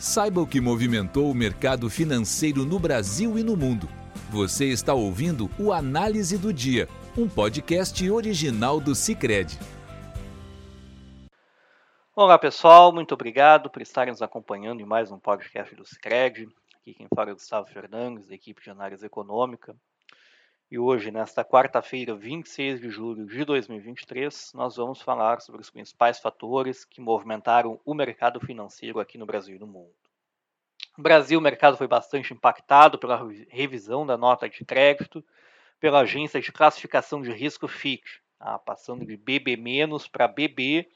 Saiba o que movimentou o mercado financeiro no Brasil e no mundo. Você está ouvindo o Análise do Dia, um podcast original do Cicred. Olá pessoal, muito obrigado por estarem nos acompanhando em mais um podcast do Cicred. Aqui quem fala é o Gustavo Fernandes, da equipe de análise econômica. E hoje, nesta quarta-feira, 26 de julho de 2023, nós vamos falar sobre os principais fatores que movimentaram o mercado financeiro aqui no Brasil e no mundo. No Brasil, o mercado foi bastante impactado pela revisão da nota de crédito pela agência de classificação de risco Fitch, tá? passando de BB- para BB,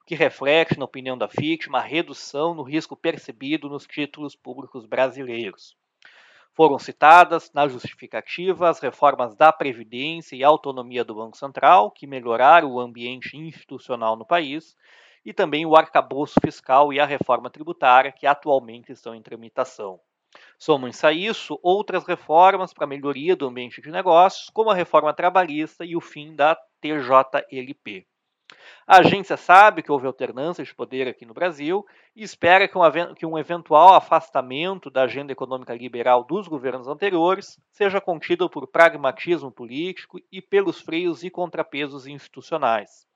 o que reflete, na opinião da Fitch, uma redução no risco percebido nos títulos públicos brasileiros. Foram citadas na justificativa as reformas da Previdência e autonomia do Banco Central, que melhoraram o ambiente institucional no país, e também o arcabouço fiscal e a reforma tributária, que atualmente estão em tramitação. Somam-se a isso outras reformas para melhoria do ambiente de negócios, como a reforma trabalhista e o fim da TJLP. A agência sabe que houve alternância de poder aqui no Brasil e espera que um, que um eventual afastamento da agenda econômica liberal dos governos anteriores seja contido por pragmatismo político e pelos freios e contrapesos institucionais.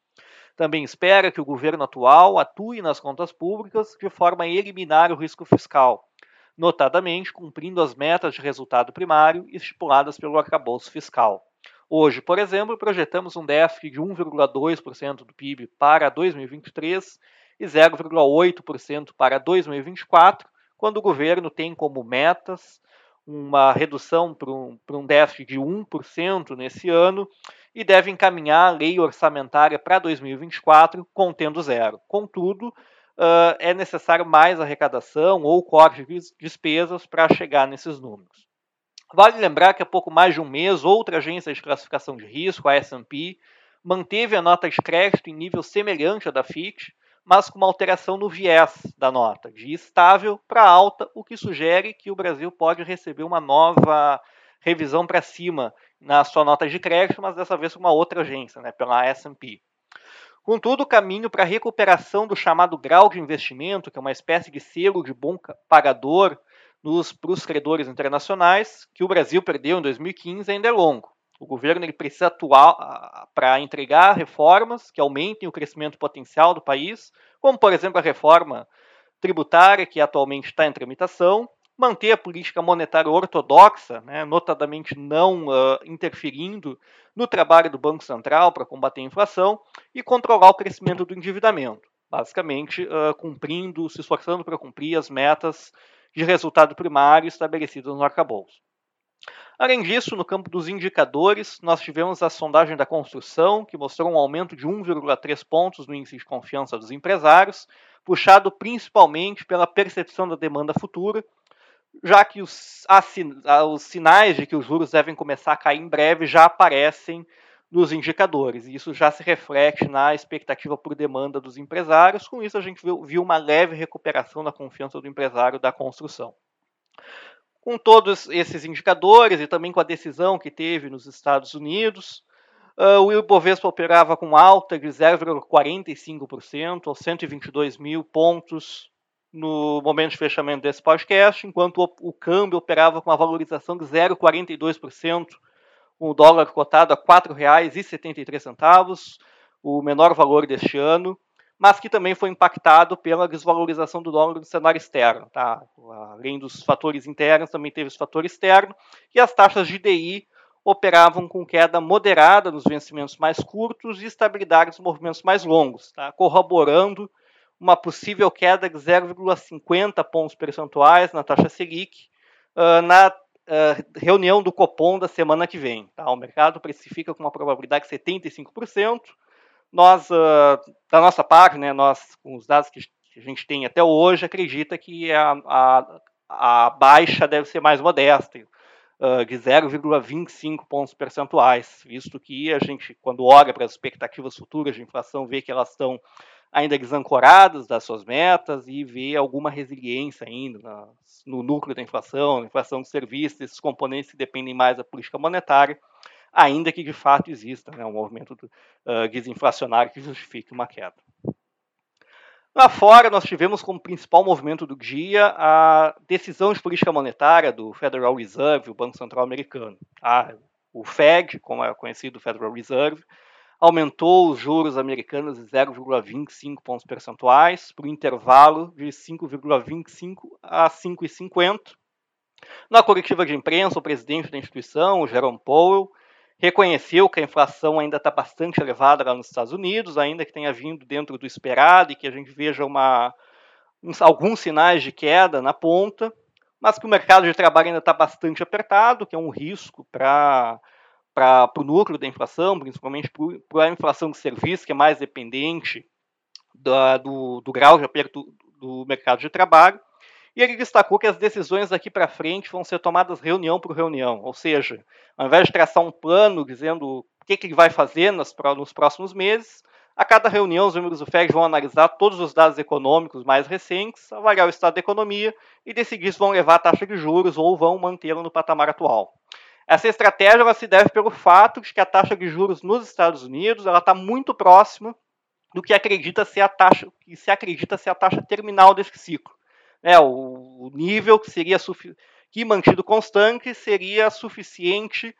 Também espera que o governo atual atue nas contas públicas de forma a eliminar o risco fiscal, notadamente cumprindo as metas de resultado primário estipuladas pelo arcabouço fiscal. Hoje, por exemplo, projetamos um déficit de 1,2% do PIB para 2023 e 0,8% para 2024, quando o governo tem como metas uma redução para um, déficit de 1% nesse ano e deve encaminhar a lei orçamentária para 2024 contendo zero. Contudo, uh, é necessário mais arrecadação ou corte de despesas para chegar nesses números. Vale lembrar que há pouco mais de um mês, outra agência de classificação de risco, a S&P, manteve a nota de crédito em nível semelhante à da Fitch, mas com uma alteração no viés da nota, de estável para alta, o que sugere que o Brasil pode receber uma nova revisão para cima na sua nota de crédito, mas dessa vez com uma outra agência, né, pela S&P. Contudo, o caminho para a recuperação do chamado grau de investimento, que é uma espécie de selo de bom pagador para os credores internacionais, que o Brasil perdeu em 2015, ainda é longo. O governo ele precisa atuar para entregar reformas que aumentem o crescimento potencial do país, como, por exemplo, a reforma tributária, que atualmente está em tramitação, manter a política monetária ortodoxa, né, notadamente não uh, interferindo no trabalho do Banco Central para combater a inflação e controlar o crescimento do endividamento, basicamente uh, cumprindo, se esforçando para cumprir as metas de resultado primário estabelecidos no arcabouço. Além disso, no campo dos indicadores, nós tivemos a sondagem da construção, que mostrou um aumento de 1,3 pontos no índice de confiança dos empresários, puxado principalmente pela percepção da demanda futura, já que os, os sinais de que os juros devem começar a cair em breve já aparecem nos indicadores. E isso já se reflete na expectativa por demanda dos empresários. Com isso, a gente viu, uma leve recuperação da confiança do empresário da construção. Com todos esses indicadores e também com a decisão que teve nos Estados Unidos, uh, o Ibovespa operava com alta de 0,45% aos 122 mil pontos no momento de fechamento desse podcast, enquanto o, o câmbio operava com uma valorização de 0,42% com o dólar cotado a R$ 4,73, o menor valor deste ano, mas que também foi impactado pela desvalorização do dólar no cenário externo. Tá? Além dos fatores internos, também teve os fatores externos, e as taxas de DI operavam com queda moderada nos vencimentos mais curtos e estabilidade nos movimentos mais longos, tá? corroborando uma possível queda de 0,50 pontos percentuais na taxa Selic uh, na uh, reunião do Copom da semana que vem. Tá? O mercado precifica com uma probabilidade de 75%. Nós, uh, da nossa parte, né, nós, com os dados que a gente tem até hoje, acredita que a, a, a baixa deve ser mais modesta, uh, de 0,25 pontos percentuais, visto que a gente, quando olha para as expectativas futuras de inflação, vê que elas estão ainda desancorados das suas metas e ver alguma resiliência ainda no núcleo da inflação, na inflação de serviços, esses componentes que dependem mais da política monetária, ainda que de fato exista né, um movimento uh, desinflacionário que justifique uma queda. Lá fora, nós tivemos como principal movimento do dia a decisão de política monetária do Federal Reserve, o Banco Central Americano. Ah, o Fed, como é conhecido, o Federal Reserve, aumentou os juros americanos em 0,25 pontos percentuais para o intervalo de 5,25 a 5,50. Na coletiva de imprensa, o presidente da instituição, Jerome Powell, reconheceu que a inflação ainda está bastante elevada lá nos Estados Unidos, ainda que tenha vindo dentro do esperado e que a gente veja uma, alguns sinais de queda na ponta, mas que o mercado de trabalho ainda está bastante apertado, que é um risco para para o núcleo da inflação, principalmente para a inflação de serviços, que é mais dependente da, do, do grau de aperto do mercado de trabalho. E ele destacou que as decisões daqui para frente vão ser tomadas reunião por reunião, ou seja, ao invés de traçar um plano dizendo o que, que ele vai fazer nos, nos próximos meses, a cada reunião os membros do FED vão analisar todos os dados econômicos mais recentes, avaliar o estado da economia e decidir se vão levar a taxa de juros ou vão mantê-la no patamar atual. Essa estratégia ela se deve pelo fato de que a taxa de juros nos Estados Unidos ela está muito próxima do que acredita ser a taxa que se acredita ser a taxa terminal desse ciclo. Né, o, nível que seria que mantido constante seria suficiente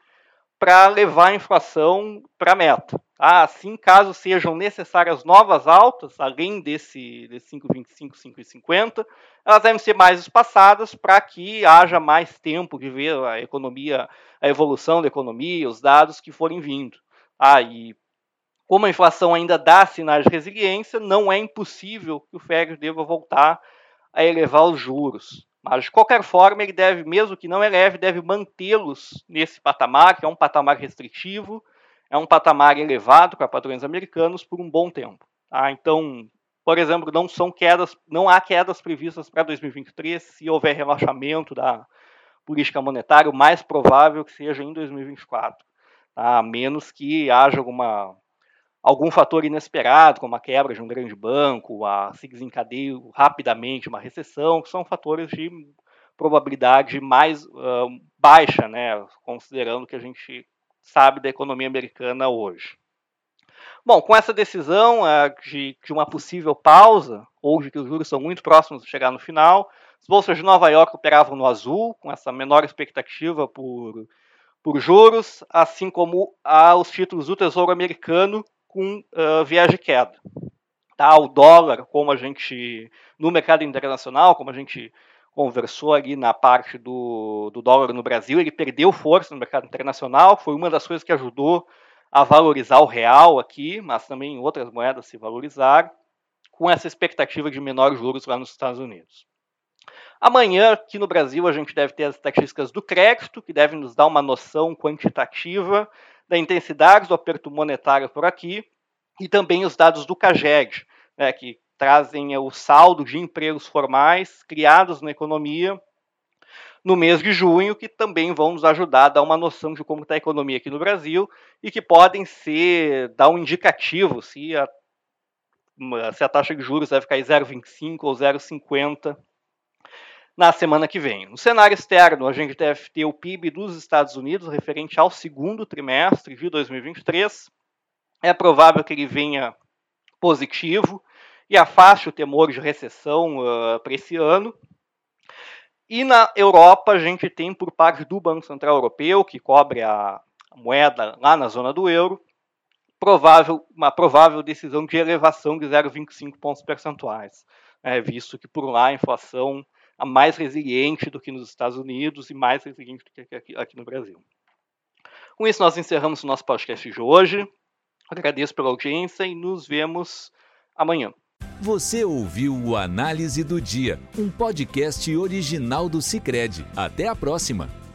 para levar a inflação para a meta. Ah, assim, caso sejam necessárias novas altas, além desse, desse 5,25, 5,50, elas devem ser mais espaçadas para que haja mais tempo de ver a economia, a evolução da economia, os dados que forem vindo. Ah, e como a inflação ainda dá sinais de resiliência, não é impossível que o Fed deva voltar a elevar os juros. Mas, de qualquer forma, ele deve, mesmo que não eleve, deve mantê-los nesse patamar, que é um patamar restritivo, é um patamar elevado para padrões americanos por um bom tempo. Tá? Então, por exemplo, não são quedas, não há quedas previstas para 2023 se houver relaxamento da política monetária, o mais provável que seja em 2024, tá? a menos que haja alguma algum fator inesperado, como a quebra de um grande banco, a se desencadeie rapidamente uma recessão, que são fatores de probabilidade mais uh, baixa, né, considerando que a gente sabe da economia americana hoje. Bom, com essa decisão uh, de, de, uma possível pausa, de que os juros são muito próximos de chegar no final, as bolsas de Nova York operavam no azul, com essa menor expectativa por, por juros, assim como uh, os títulos do Tesouro Americano com uh, viés de queda. Tá? O dólar, como a gente, no mercado internacional, como a gente conversou ali na parte do, do dólar no Brasil, ele perdeu força no mercado internacional, foi uma das coisas que ajudou a valorizar o real aqui, mas também outras moedas se valorizaram, com essa expectativa de menores juros lá nos Estados Unidos. Amanhã, aqui no Brasil, a gente deve ter as estatísticas do crédito, que devem nos dar uma noção quantitativa da intensidade do aperto monetário por aqui, e também os dados do CAGED, né, que trazem o saldo de empregos formais criados na economia no mês de junho, que também vão nos ajudar a dar uma noção de como está a economia aqui no Brasil e que podem ser, dar um indicativo se a, se a taxa de juros vai ficar em 0,25 ou 0,50 na semana que vem. No cenário externo, a gente deve ter o PIB dos Estados Unidos referente ao segundo trimestre de 2023. É provável que ele venha positivo e afaste o temor de recessão uh, para esse ano. E na Europa, a gente tem, por parte do Banco Central Europeu, que cobre a moeda lá na zona do euro, provável, uma provável decisão de elevação de 0,25 pontos percentuais, é, visto que por lá a inflação mais resiliente do que nos Estados Unidos e mais resiliente do que aqui, aqui no Brasil. Com isso, nós encerramos o nosso podcast de hoje. Agradeço pela audiência e nos vemos amanhã. Você ouviu o Análise do Dia, um podcast original do Cicred. Até a próxima!